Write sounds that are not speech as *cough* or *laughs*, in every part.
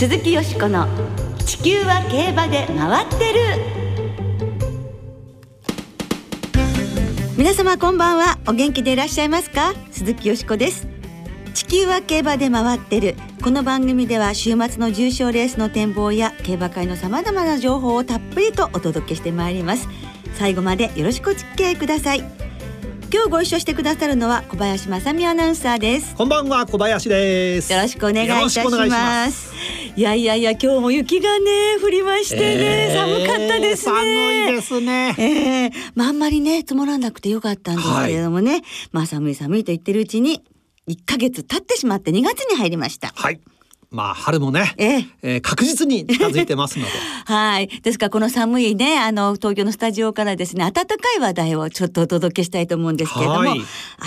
鈴木よしこの「地球は競馬で回ってる」皆様こんばんは。お元気でいらっしゃいますか？鈴木よしこです。地球は競馬で回ってる。この番組では週末の重賞レースの展望や競馬会のさまざまな情報をたっぷりとお届けしてまいります。最後までよろしくお付き合いください。今日ご一緒してくださるのは小林正美アナウンサーです。こんばんは小林です。よろしくお願いいたしますいやいやいや今日も雪がね降りましてね、えー、寒かったですね。寒いですね。えー、まああんまりね積もらなくてよかったんですけれどもね、はい、まあ寒い寒いと言ってるうちに1ヶ月経ってしまって2月に入りました。はいまあ春もね、えええー、確実に近づいてますので。*laughs* はい。ですからこの寒いね、あの東京のスタジオからですね、暖かい話題をちょっとお届けしたいと思うんですけれども、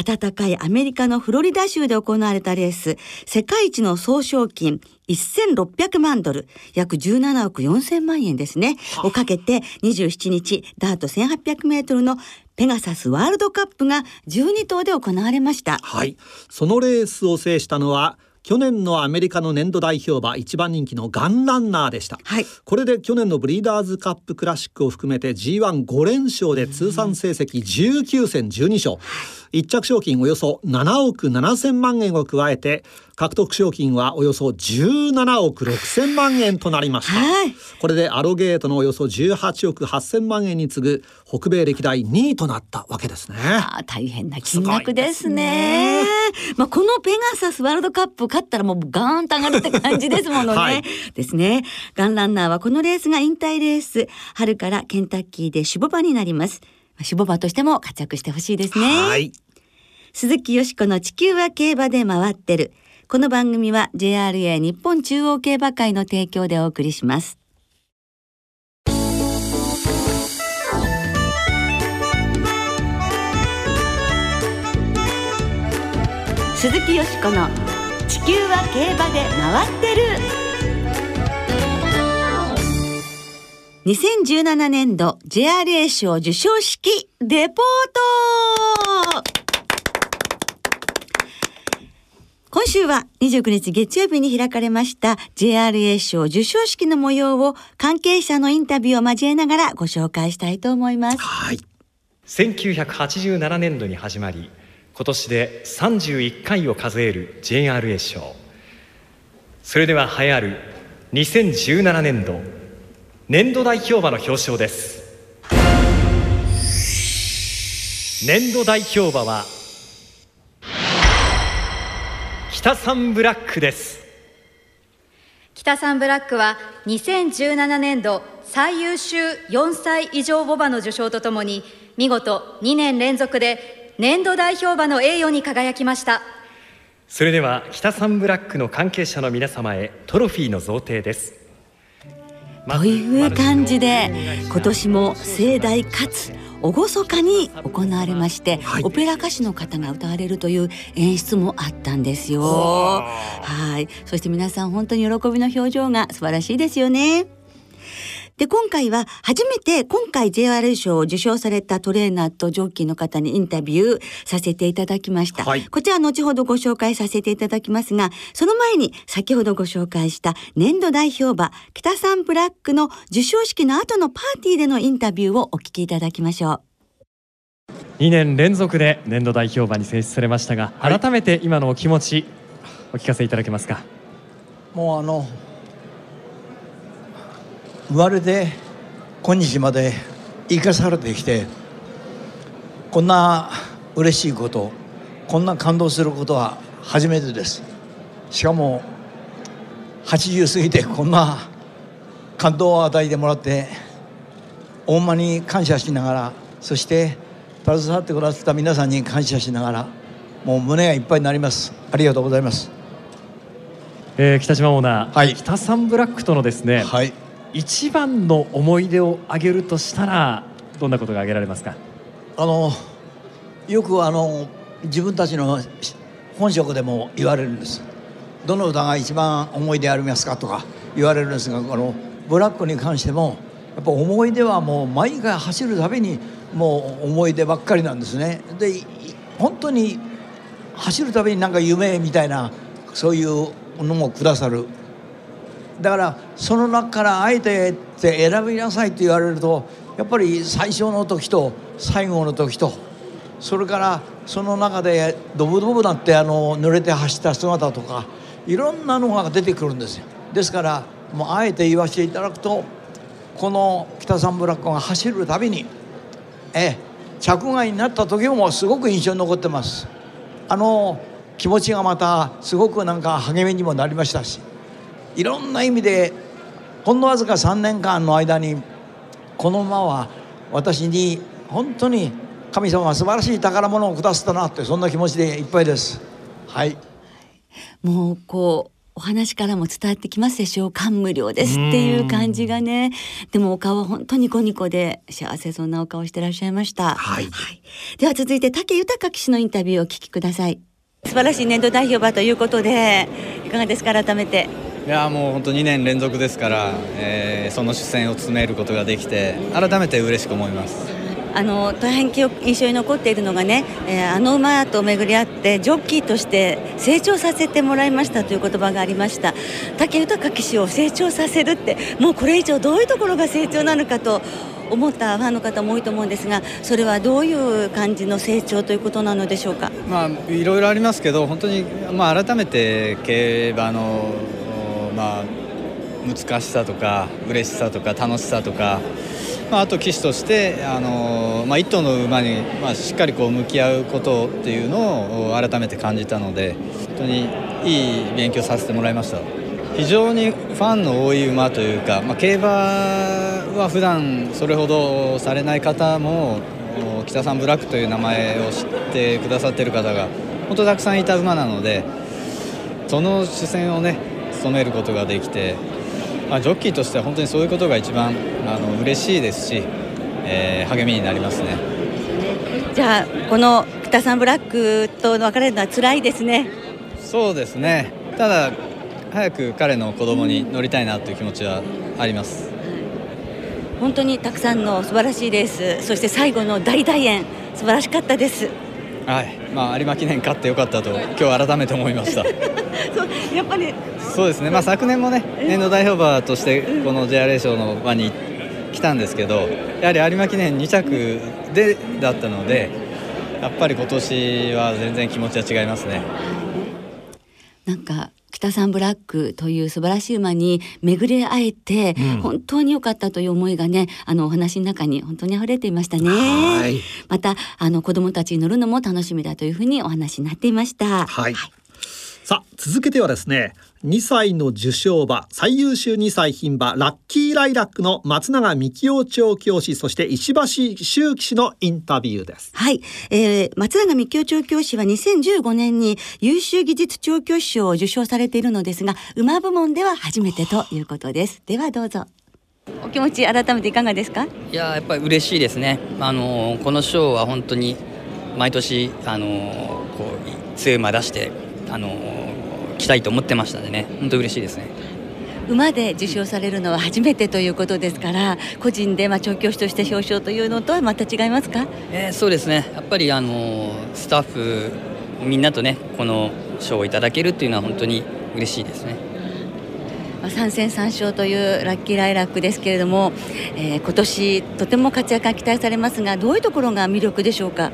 暖かいアメリカのフロリダ州で行われたレース、世界一の総賞金1600万ドル、約17億4000万円ですね、をかけて27日、ダート1800メートルのペガサスワールドカップが12頭で行われました。はい。そのレースを制したのは、去年のアメリカの年度代表馬一番人気のガンランナーでした、はい、これで去年のブリーダーズカップクラシックを含めて G15 連勝で通算成績19戦12勝、一着賞金およそ7億7千万円を加えて獲得賞金はおよそ17億6千万円となりました、はい、これでアロゲートのおよそ18億8千万円に次ぐ北米歴代2位となったわけですね。あ大変な金額ですね、ね、まあこのペガサスワールドカップ勝ったらもうガーンと上がるって感じですものね、*laughs* はい、ですね。ガンランナーはこのレースが引退レース。春からケンタッキーで守護馬になります守護馬としても活躍してほしいですねはい鈴木よしこの地球は競馬で回ってる。この番組は JRA 日本中央競馬会の提供でお送りします。鈴木よしこの地球は競馬で回ってる。2017年度 JRA 賞受賞式レポート今週は29日月曜日に開かれました JRA 賞授賞式の模様を関係者のインタビューを交えながらご紹介したいと思います。はい。1987年度に始まり、今年で31回を数える JRA 賞。それでは栄えある2017年度年度代表馬の表彰です。年度代表馬は北サンブラックです。北サンブラックは2017年度最優秀4歳以上ボバの受賞とともに見事2年連続で年度代表馬の栄誉に輝きました。それでは北サンブラックの関係者の皆様へトロフィーの贈呈ですという感じで今年も盛大かつ厳かに行われまして、はい、オペラ歌手の方が歌われるという演出もあったんですよ。はい。そして皆さん本当に喜びの表情が素晴らしいですよねで、今回は初めて今回 JR 賞を受賞されたトレーナーとジョッキーの方にインタビューさせていただきました。はい、こちら後ほどご紹介させていただきますが、その前に先ほどご紹介した年度代表馬北サンブラックの受賞式の後のパーティーでのインタビューをお聞きいただきましょう。2年連続で年度代表馬に選出されましたが、改めて今のお気持ちお聞かせいただけますか？もうあの生まれて今日まで生かされてきてこんな嬉しいことこんな感動することは初めてです。しかも80過ぎてこんな感動を与えてもらって大間に感謝しながらそして携わってくださった皆さんに感謝しながらもう胸がいっぱいになります。ありがとうございます、えー、北島オーナー、はい、北サンブラックとのですね、はい、一番の思い出を挙げるとしたらどんなことが挙げられますか？あのよくあの自分たちの本職でも言われるんです。どの歌が一番思い出ありますかとか言われるんですがこのブラックに関してもやっぱ思い出はもう毎回走るたびにもう思い出ばっかりなんですね。で本当に走るたびになんか夢みたいなそういうのもくださるだからその中からあえてって選びなさいって言われるとやっぱり最初の時と最後の時とそれからその中でドブドブなってあの濡れて走った姿とかいろんなのが出てくるんですよ。ですからもうあえて言わせていただくとこの北三ブラックが走るたびにえ着外になった時もすごく印象に残ってます。あの気持ちがまたすごくなんか励みにもなりましたし。いろんな意味でほんのわずか3年間の間にこの馬は私に本当に神様は素晴らしい宝物を下すったなってそんな気持ちでいっぱいです。はい。もうこうお話からも伝わってきますでしょう。感無量ですっていう感じがね。でもお顔は本当にニコニコで幸せそうなお顔してらっしゃいました、はい、はい、では続いて武豊騎手のインタビューをお聞きください。素晴らしい年度代表馬ということでいかがですか？改めていやもう本当2年連続ですから、えー、その主戦を務めることができて改めて嬉しく思います。あの大変記憶印象に残っているのがね、えー、あの馬と巡り合ってジョッキーとして成長させてもらいましたという言葉がありました武豊騎手を成長させるってもうこれ以上どういうところが成長なのかと思ったファンの方も多いと思うんですがそれはどういう感じの成長ということなのでしょうか、まあ、いろいろありますけど本当に、まあ、改めて競馬のまあ、難しさとか嬉しさとか楽しさとか、まあ、あと騎手としてあの、まあ、頭の馬に、まあ、しっかりこう向き合うことっていうのを改めて感じたので本当にいい勉強させてもらいました。非常にファンの多い馬というか、まあ、競馬は普段それほどされない方も北さんブラックという名前を知ってくださってる方が本当たくさんいた馬なのでその視線をね務めることができて、まあ、ジョッキーとしては本当にそういうことが一番あの嬉しいですし、えー、励みになりますね。じゃあこの北さんブラックと別れるのは辛いですね。そうですね。ただ早く彼の子供に乗りたいなという気持ちはあります。本当にたくさんの素晴らしいレース、そして最後の大大演素晴らしかったです。はい、まあ有馬記念勝ってよかったと今日改めて思いました。*laughs* そうやっぱり。そうですね、まあ、昨年もね年度代表馬としてこの JRA 賞の場に来たんですけどやはり有馬記念2着でだったのでやっぱり今年は全然気持ちは違いますね。なんか北三ブラックという素晴らしい馬に巡り会えて、本当に良かったという思いがねあのお話の中に本当に溢れていましたね。またあの子供たちに乗るのも楽しみだというふうにお話になっていました。はい、はい、さあ続けてはですね2歳の受賞馬最優秀2歳牝馬ラッキーライラックの松永幹夫調教師そして石橋修騎士のインタビューです。はい、えー、松永幹夫調教師は2015年に優秀技術調教師賞を受賞されているのですが馬部門では初めてということです。ではどうぞ。お気持ち改めていかがですか？いややっぱり嬉しいですね。あのこの賞は本当に毎年あのこう強い馬出してあのきたいと思ってましたのでね。本当嬉しいですね。馬で受賞されるのは初めてということですから個人でまあ調教師として表彰というのとはまた違いますか、えー、そうですね。やっぱりあのスタッフみんなとねこの賞をいただけるっていうのは本当に嬉しいですね。まあ、3戦3勝というラッキーライラックですけれども、えー、今年とても活躍が期待されますがどういうところが魅力でしょうか？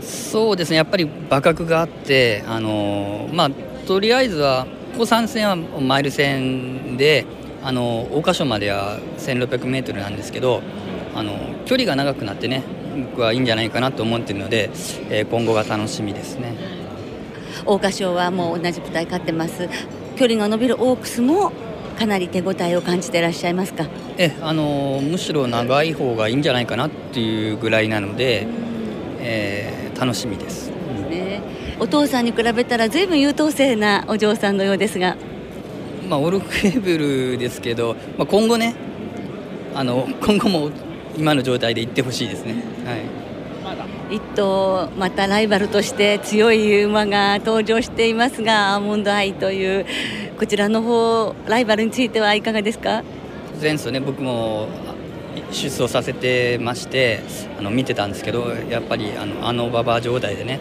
そうですね。やっぱり馬格があってあのまあとりあえずはここ3戦はマイル戦であの桜花賞までは 1600m なんですけどあの距離が長くなってね僕はいいんじゃないかなと思っているので、えー、今後が楽しみですね。桜花賞はもう同じ舞台勝ってます。距離が伸びるオークスもかなり手応えを感じていらっしゃいますか？えあのむしろ長い方がいいんじゃないかなっていうぐらいなので、えー、楽しみです。お父さんに比べたらずいぶん優等生なお嬢さんのようですが。まあ、オルフェーブルですけど、まあ、今後ねあの今後も今の状態でいってほしいですね。はい一頭またライバルとして強い馬が登場していますがアーモンドアイというこちらの方ライバルについてはいかがですか？前走ね僕も出走させてましてあの見てたんですけどやっぱりあのあの馬場状態でね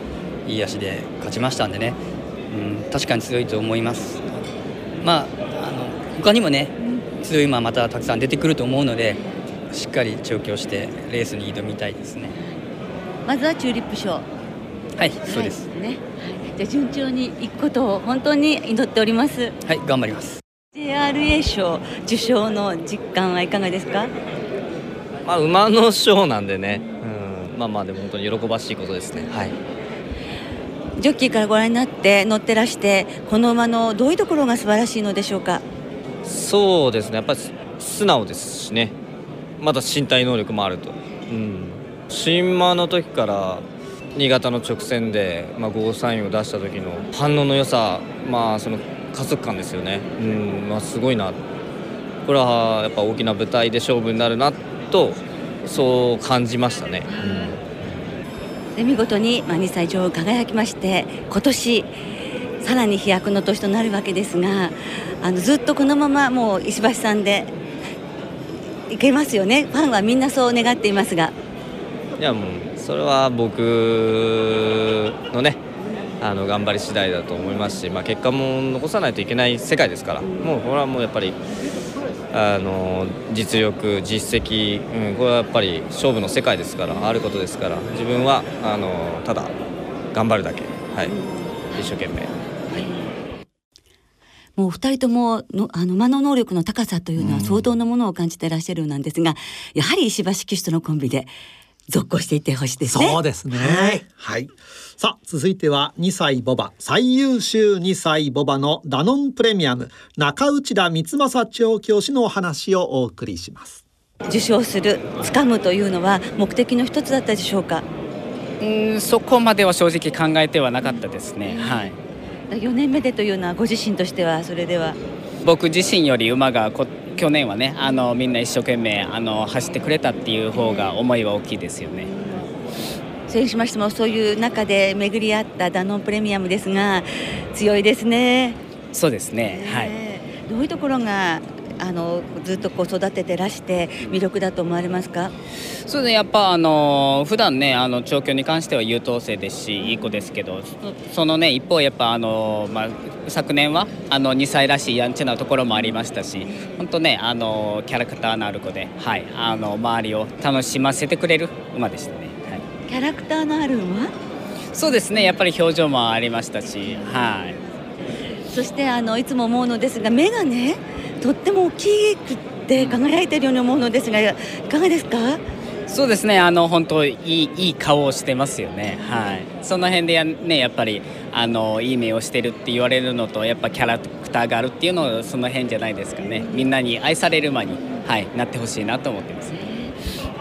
いい足で勝ちましたんでね、うん、確かに強いと思います。まあ、あの他にもね強い馬またたくさん出てくると思うのでしっかり調教してレースに挑みたいですね。まずはチューリップ賞。はいそうです、ね、はい、じゃ順調にいくことを本当に祈っております。はい頑張ります。JRA 賞受賞の実感はいかがですか？まあ馬の賞なんでね、うん、まあまあでも本当に喜ばしいことですね。はいジョッキーからご覧になって乗ってらしてこの馬のどういうところが素晴らしいのでしょうか？そうですね。やっぱり素直ですしね。まだ身体能力もあると、うん、新馬の時から新潟の直線で、まあ、ゴーサインを出した時の反応の良さ、まあ、その加速感ですよね、うん。まあ、すごいな。これはやっぱ大きな舞台で勝負になるなとそう感じましたね。うん、で見事に、まあ、2歳女王輝きまして今年さらに飛躍の年となるわけですがあのずっとこのままもう石橋さんでいけますよね。ファンはみんなそう願っていますが。いやもうそれは僕のねあの頑張り次第だと思いますし、まあ、結果も残さないといけない世界ですからもうこれはもうやっぱりあの実力、実績、うん、これはやっぱり勝負の世界ですからあることですから自分はあのただ頑張るだけ、はい、一生懸命。もう二人とものあの間の能力の高さというのは相当のものを感じていらっしゃるようなんですが、うん、やはり石橋騎手とのコンビで続行していってほしいですね。そうですね。はい。はい、さあ続いては2歳ボバ最優秀2歳ボバのダノンプレミアム中内田光正調教師のお話をお送りします。受賞する掴むというのは目的の一つだったでしょうか？うんそこまでは正直考えてはなかったですね。はい。4年目でというのはご自身としてはそれでは僕自身より馬が去年はねあのみんな一生懸命あの走ってくれたっていう方が思いは大きいですよね。それにしましてもそういう中で巡り合ったダノンプレミアムですが強いですね。そうですね、はい、どういうところがあのずっとこう育ててらして魅力だと思われますか？そうねやっぱあの普段ねあの調教に関しては優等生ですしいい子ですけどそのね一方やっぱあの、まあ、昨年はあの2歳らしいやんちゃなところもありましたし本当ねあのキャラクターのある子で、はい、あの周りを楽しませてくれる馬でしたね、はい、キャラクターのある馬？そうですねやっぱり表情もありましたしはい。そしてあのいつも思うのですが目がねとっても大きくて輝いているように思うのですがいかがですか？そうですね。あの本当いいいい顔をしてますよね。はい。その辺でや,、ね、やっぱりあのいい目をしてるって言われるのとやっぱキャラクターがあるっていうのその辺じゃないですかね。みんなに愛される間に、はい、なってほしいなと思ってます。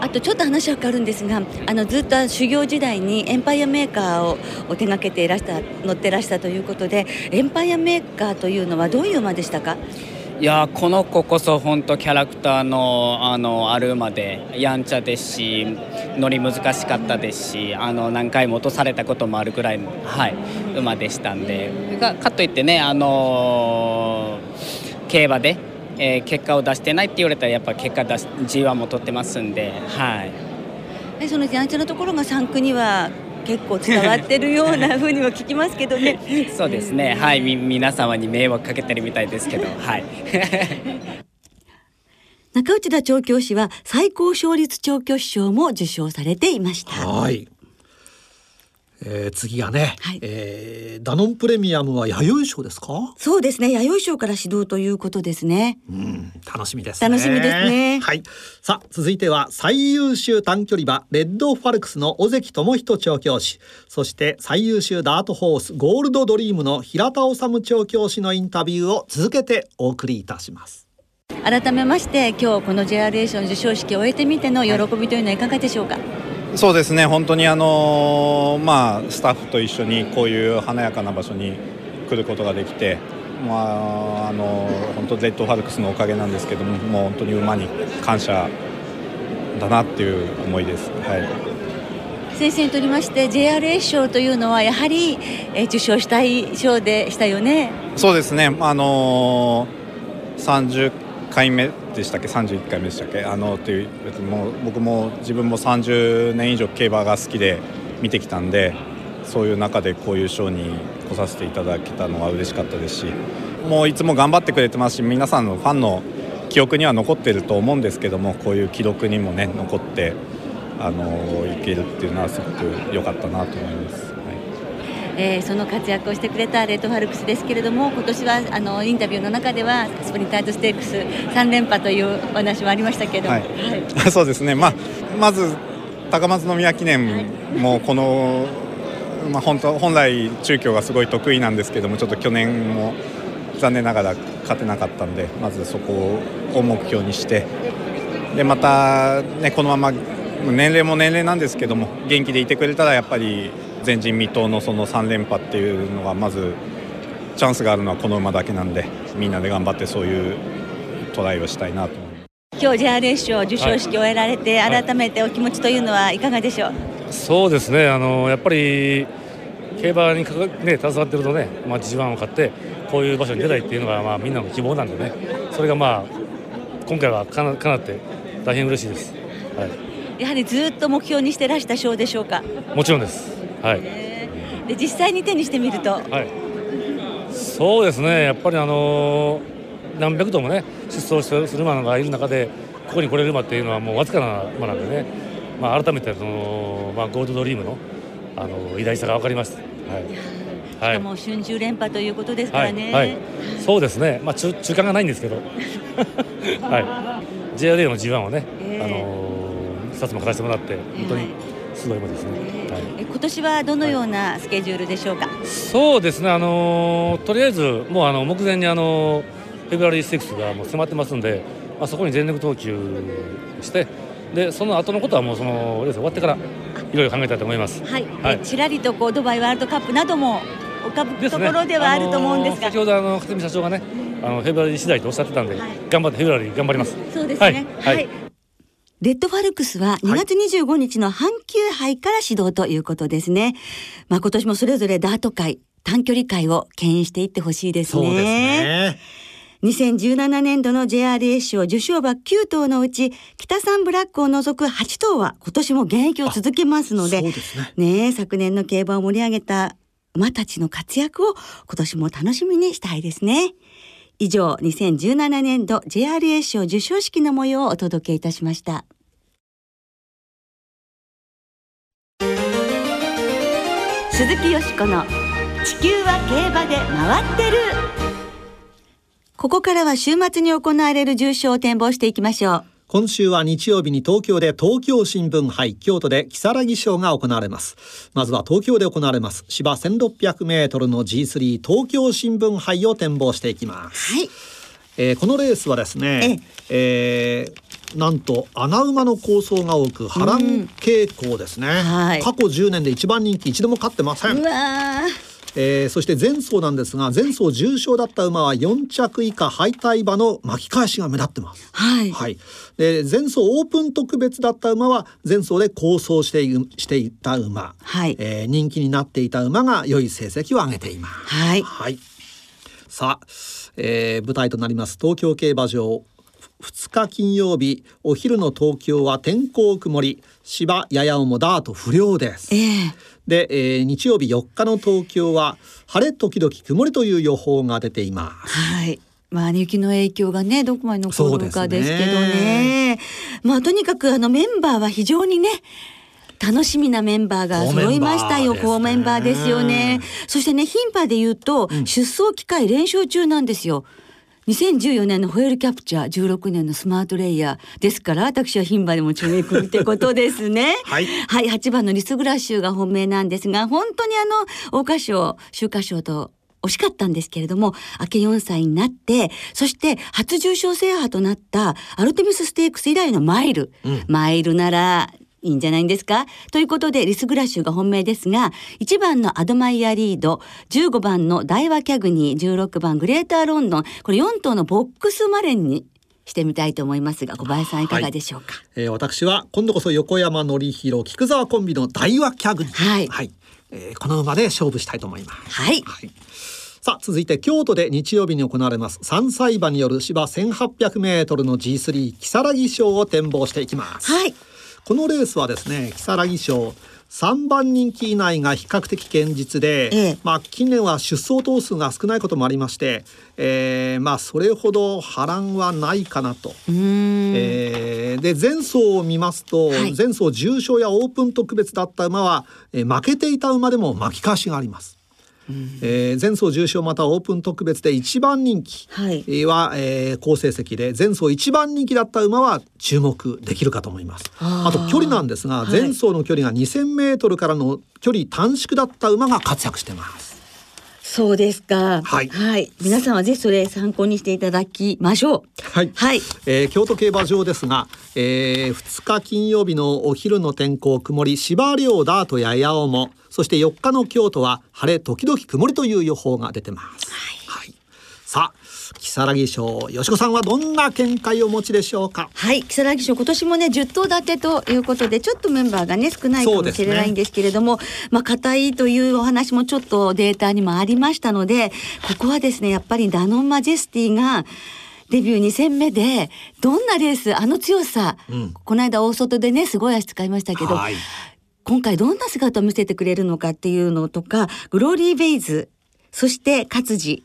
あとちょっと話は変わるんですがあのずっと修行時代にエンパイアメーカーをお手がけていらした乗ってらしたということでエンパイアメーカーというのはどういう馬でしたか？いやこの子こそ本当キャラクターのあのある馬でやんちゃですし乗り難しかったですしあの何回も落とされたこともあるぐらいの、はい、馬でしたんで。かかといってねあの競馬で、えー、結果を出してないって言われたらやっぱ結果出し G1 も取ってますんで、はい、そのやんちゃなところが3区には結構伝わってるようなふうにも聞きますけどね。*laughs* そうですね。はい。み皆様に迷惑かけてるみたいですけど。はい。*laughs* 中内田調教師は最高勝率調教師賞も受賞されていました。はいえー、次がね、はい、えー、ダノンプレミアムは弥生賞ですか？そうですね。弥生賞から指導ということですね。うん楽しみです、ね、楽しみですね。はい。さあ続いては最優秀短距離馬レッドファルクスの尾関智人調教師。そして最優秀ダートホースゴールドドリームの平田治調教師のインタビューを続けてお送りいたします。改めまして今日この JRA 賞の授賞式を終えてみての喜びというのはいかがでしょうか、はいそうですね本当にあのまあスタッフと一緒にこういう華やかな場所に来ることができてまああの本当レッドファルクスのおかげなんですけどももう本当に馬に感謝だなっていう思いです。はい先生にとりまして JRA 賞というのはやはり、え受賞したい賞でしたよね。そうですね。あのー、30回目でしたっけ？31回目でしたっけ？あのっていうもう僕も自分も30年以上競馬が好きで見てきたんでそういう中でこういう賞に来させていただけたのは嬉しかったですしもういつも頑張ってくれてますし皆さんのファンの記憶には残ってると思うんですけどもこういう記録にもね残ってあのいけるっていうのはすごく良かったなと思います。えー、その活躍をしてくれたレッドファルクスですけれども今年はあのインタビューの中ではスプリンターズステークス3連覇というお話もありましたけど、はい。はい、*laughs* そうですね、まあ、まず高松宮記念もこの、まあ、本当本来中京がすごい得意なんですけどもちょっと去年も残念ながら勝てなかったんでまずそこを目標にしてでまた、ね、このまま年齢も年齢なんですけども元気でいてくれたらやっぱり前人未到のその3連覇っていうのがまずチャンスがあるのはこの馬だけなんでみんなで頑張ってそういうトライをしたいなと今日 JRA 賞授賞式を終えられて、はい、改めてお気持ちというのはいかがでしょう、そうですね。あのやっぱり競馬にかか、ね、携わってるとね、まあ、G1 を買ってこういう場所に出たいっていうのが、まあ、みんなの希望なんでね。それがまあ今回はかなかなって大変嬉しいです、はい、やはりずっと目標にしてらした賞でしょうか？もちろんですはい、で実際に手にしてみると、はい、そうですね。やっぱりあのー、何百頭もね出走する馬がいる中でここに来れる馬っていうのはもうわずかな馬なんでね、まあ、改めてその、まあ、ゴールドドリームのあの偉大さが分かりました。はい。しかも春秋連覇ということですからね。はい、はい、そうですね。まあ中中間がないんですけど、*laughs* はい。JRA の G1 をね、えー、あのー、2つも勝たせてもらって本当にすごいもですね、はい、今年はどのようなスケジュールでしょうか、はい、そうですね。あのとりあえずもうあの目前にあのフェブラリー6がもう迫ってますんで、まあ、そこに全力投球してでその後のことはもうそのレース終わってからいろいろ考えたいと思います。はい。はい、ちらりとこうドバイワールドカップなども浮かぶところではあると思うんですが、ね、先ほどあの勝見社長がね、あのフェブラリー次第とおっしゃってたんで、はい、頑張ってフェブラリー頑張ります。そうですね。はい。はいレッドファルクスは2月25日の阪急杯から始動ということですね。はい、まあ今年もそれぞれダート界、短距離界を牽引していってほしいですね。そうですね。2017年度の JRA 賞受賞馬9頭のうち北三ブラックを除く8頭は今年も現役を続けますので、ね、ね昨年の競馬を盛り上げた馬たちの活躍を今年も楽しみにしたいですね。以上2017年度 JRA 賞授賞式の模様をお届けいたしました。鈴木よしこの地球は競馬で回ってる。ここからは週末に行われる重賞を展望していきましょう。今週は日曜日に東京で東京新聞杯、京都で如月賞が行われます。まずは東京で行われます芝1600メートルの G3 東京新聞杯を展望していきます。はい。えー、このレースはですね、ええー、なんと穴馬の構想が多く波乱傾向ですね、はい、過去10年で一番人気一度も勝ってません。えー、そして前走なんですが前走重賞だった馬は4着以下敗退馬の巻き返しが目立ってます。はい、はい、で前走オープン特別だった馬は前走で構想していしていた馬、はい。えー、人気になっていた馬が良い成績を上げています。はい、はい、さあ、えー、舞台となります東京競馬場2日金曜日お昼の東京は天候曇り芝やや重ダート不良です、えー、で、えー、日曜日4日の東京は晴れ時々曇りという予報が出ています。はい。まあ、雪の影響がねどこまで残るかですけどね、ね、まあとにかくあのメンバーは非常にね楽しみなメンバーが揃いましたよ、高メンバーですよね。そしてね、牝馬で言うと、うん、出走機会連勝中なんですよ。2014年のホエールキャプチャー16年のスマートレイヤーですから私は牝馬でも注目ってことですね。はい、はい、8番のリスグラッシュが本命なんですが本当にあの桜花賞秋華賞と惜しかったんですけれども、明け4歳になって、そして初重賞制覇となったアルテミスステークス以来のマイル。うん、マイルならいいんじゃないんですか？ということで、リスグラッシュが本命ですが、1番のアドマイヤリード、15番のダイワキャグニー、16番グレーターロンドン、これ4頭のボックスマレンにしてみたいと思いますが小林さんい。かがでしょうか、はい、えー、私は今度こそ横山典弘菊沢コンビの大和キャグニはい、はい。えー、この馬で勝負したいと思います。はい、はい。さあ続いて京都で日曜日に行われます3歳馬による芝1800メートルの G3 如月賞を展望していきます。はい。このレースはですね如月賞3番人気以内が比較的堅実で、ええ、まあ近年は出走頭数が少ないこともありまして、えー、まあそれほど波乱はないかなと。えー、で前走を見ますと、はい、前走重賞やオープン特別だった馬は、えー、負けていた馬でも巻き返しがあります。えー、前走重賞またオープン特別で一番人気は、はい、えー、好成績で前走一番人気だった馬は注目できるかと思いますあと距離なんですが前走の距離が2000メートルからの距離短縮だった馬が活躍してますそうですか。はい。はい。皆さんはぜひそれ参考にしていただきましょう。はい。はい。えー、京都競馬場ですが、えー、2日金曜日のお昼の天候曇り、芝涼ダートや八尾も、そして4日の京都は晴れ時々曇りという予報が出てます。はい。はい、さあ。如月賞吉子さんはどんな見解をお持ちでしょうか？はい如月賞今年もね10頭立てということでちょっとメンバーがね少ないかもしれないんですけれども、ね、まあ硬いというお話もちょっとデータにもありましたのでここはですねやっぱりダノンマジェスティがデビュー2戦目でどんなレースあの強さ、うん、この間大外でねすごい足使いましたけど、はい今回どんな姿を見せてくれるのかっていうのとかグローリー・ベイズそして勝地。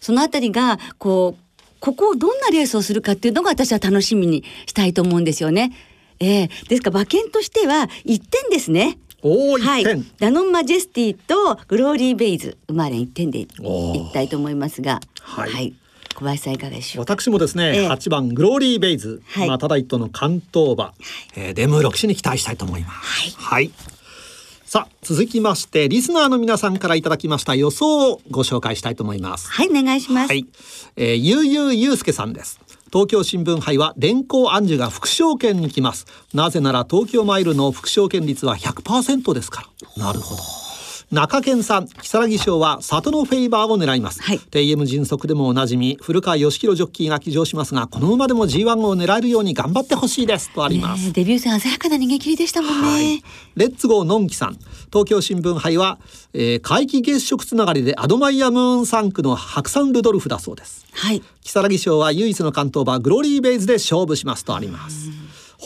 そのあたりがこうここをどんなレースをするかっていうのが私は楽しみにしたいと思うんですよね。えー、ですから馬券としては1点ですね。はい、ダノンマジェスティとグローリーベイズ。生まれ1点でいきたいと思いますが、はい、はい、小林さんいかがでしょう私もですね、えー、番グローリーベイズ、はい、まあただ一頭の関東馬、はい、えー、デムロ騎士に期待したいと思います。はい、はい。さあ続きましてリスナーの皆さんからいただきました予想をご紹介したいと思います。はいお願いします、はい、えー、ゆうゆうゆうすけさんです。東京新聞杯は連行暗示が副賞券に来ます。なぜなら東京マイルの副賞券率は100%ですから。なるほど中堅さん如月賞は里のフェイバーを狙います、はい、TM 迅速でもおなじみ古川義弘ジョッキーが騎乗しますがこの馬でも G1 を狙えるように頑張ってほしいですとあります、デビュー戦鮮やかな逃げ切りでしたもんね、はい、レッツゴーのんきさん。東京新聞杯は、えー、皆既月食つながりでアドマイヤムーン3区の白山ルドルフだそうです。はい。如月賞は唯一の関東馬グローリーベイズで勝負しますとあります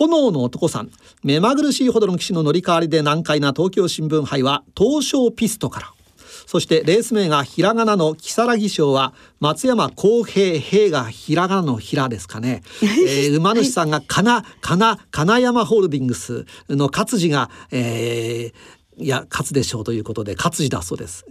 炎の男さん。目まぐるしいほどの騎士の乗り換わりで難解な東京新聞杯は東証ピストから。そしてレース名がひらがなの如月賞は松山公平平がひらがなの平ですかね、*laughs* えー、馬主さんがかなかな金山ホールディングスの勝地が、えー、いや勝つでしょうということで勝地だそうです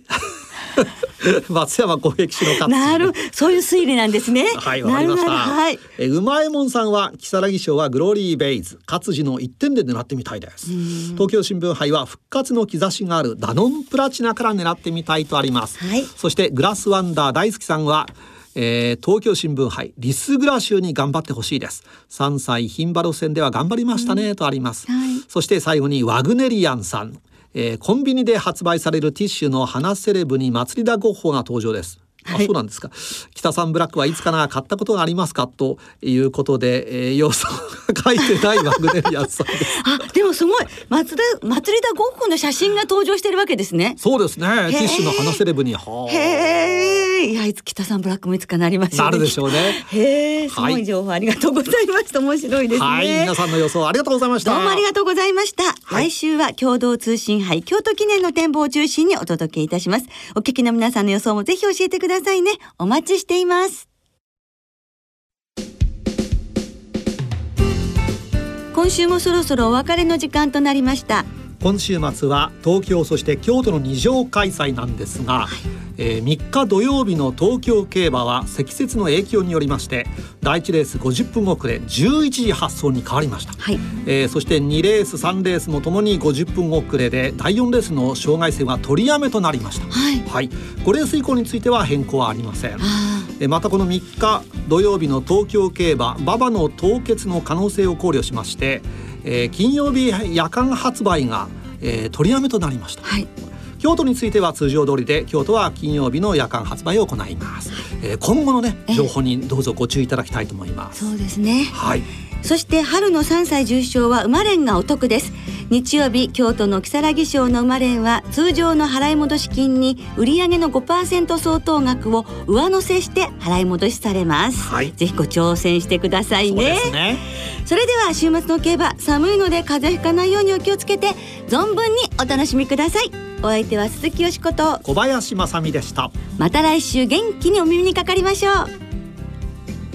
*laughs* 松山公平騎士の勝なるそういう推理なんですね。はいわかりました。はい、えうまえもんさんは如月賞はグローリーベイズ。勝地の一点で狙ってみたいです。東京新聞杯は復活の兆しがあるダノンプラチナから狙ってみたいとあります、はい、そしてグラスワンダー大好きさんはえー、東京新聞杯リスグラ州に頑張ってほしいです。3歳牝馬路線では頑張りましたね、うん、とあります、はい、そして最後にワグネリアンさんえー、コンビニで発売されるティッシュの花セレブに祭りだゴッホが登場です。あ、そうなんですか。北さんブラックはいつかな買ったことがありますかということで、えー、予想が書いてないワグネリアンさんです。*laughs* あ、でもすごい祭り祭りだゴッホの写真が登場してるわけですね。そうですね。ティッシュの花セレブに。へえ。いやいつ北さんブラックもいつかなります、ね、なるでしょうね。へえ。すごい情報ありがとうございました。面白いですね。はい、皆さんの予想ありがとうございました。どうもありがとうございました。はい、来週は共同通信杯京都記念の展望を中心にお届けいたします。お聞きの皆さんの予想もぜひ教えてくださいね。お待ちしています。今週もそろそろお別れの時間となりました。今週末は東京そして京都の二乗開催なんですが、はい、えー、3日土曜日の東京競馬は積雪の影響によりまして第1レース50分遅れ11時発送に変わりました、はい、えー、そして2レース3レースもともに50分遅れで第4レースの障害戦は取りやめとなりました、はい、はい、5レース以降については変更はありません。またこの3日土曜日の東京競馬馬場の凍結の可能性を考慮しましてえー、金曜日夜間発売が、えー、取りやめとなりました、はい、京都については通常通りで京都は金曜日の夜間発売を行います、えー、今後のね情報にどうぞご注意いただきたいと思います。そうですね。はいそして春の3歳重賞は馬連がお得です。日曜日京都の木更木賞の馬連は通常の払い戻し金に売上の5%相当額を上乗せして払い戻しされます、はい、ぜひご挑戦してくださいね。それでは週末の競馬寒いので風邪ひかないようにお気をつけて存分にお楽しみください。お相手は鈴木よしこと。小林正美でした。また来週元気にお耳にかかりましょう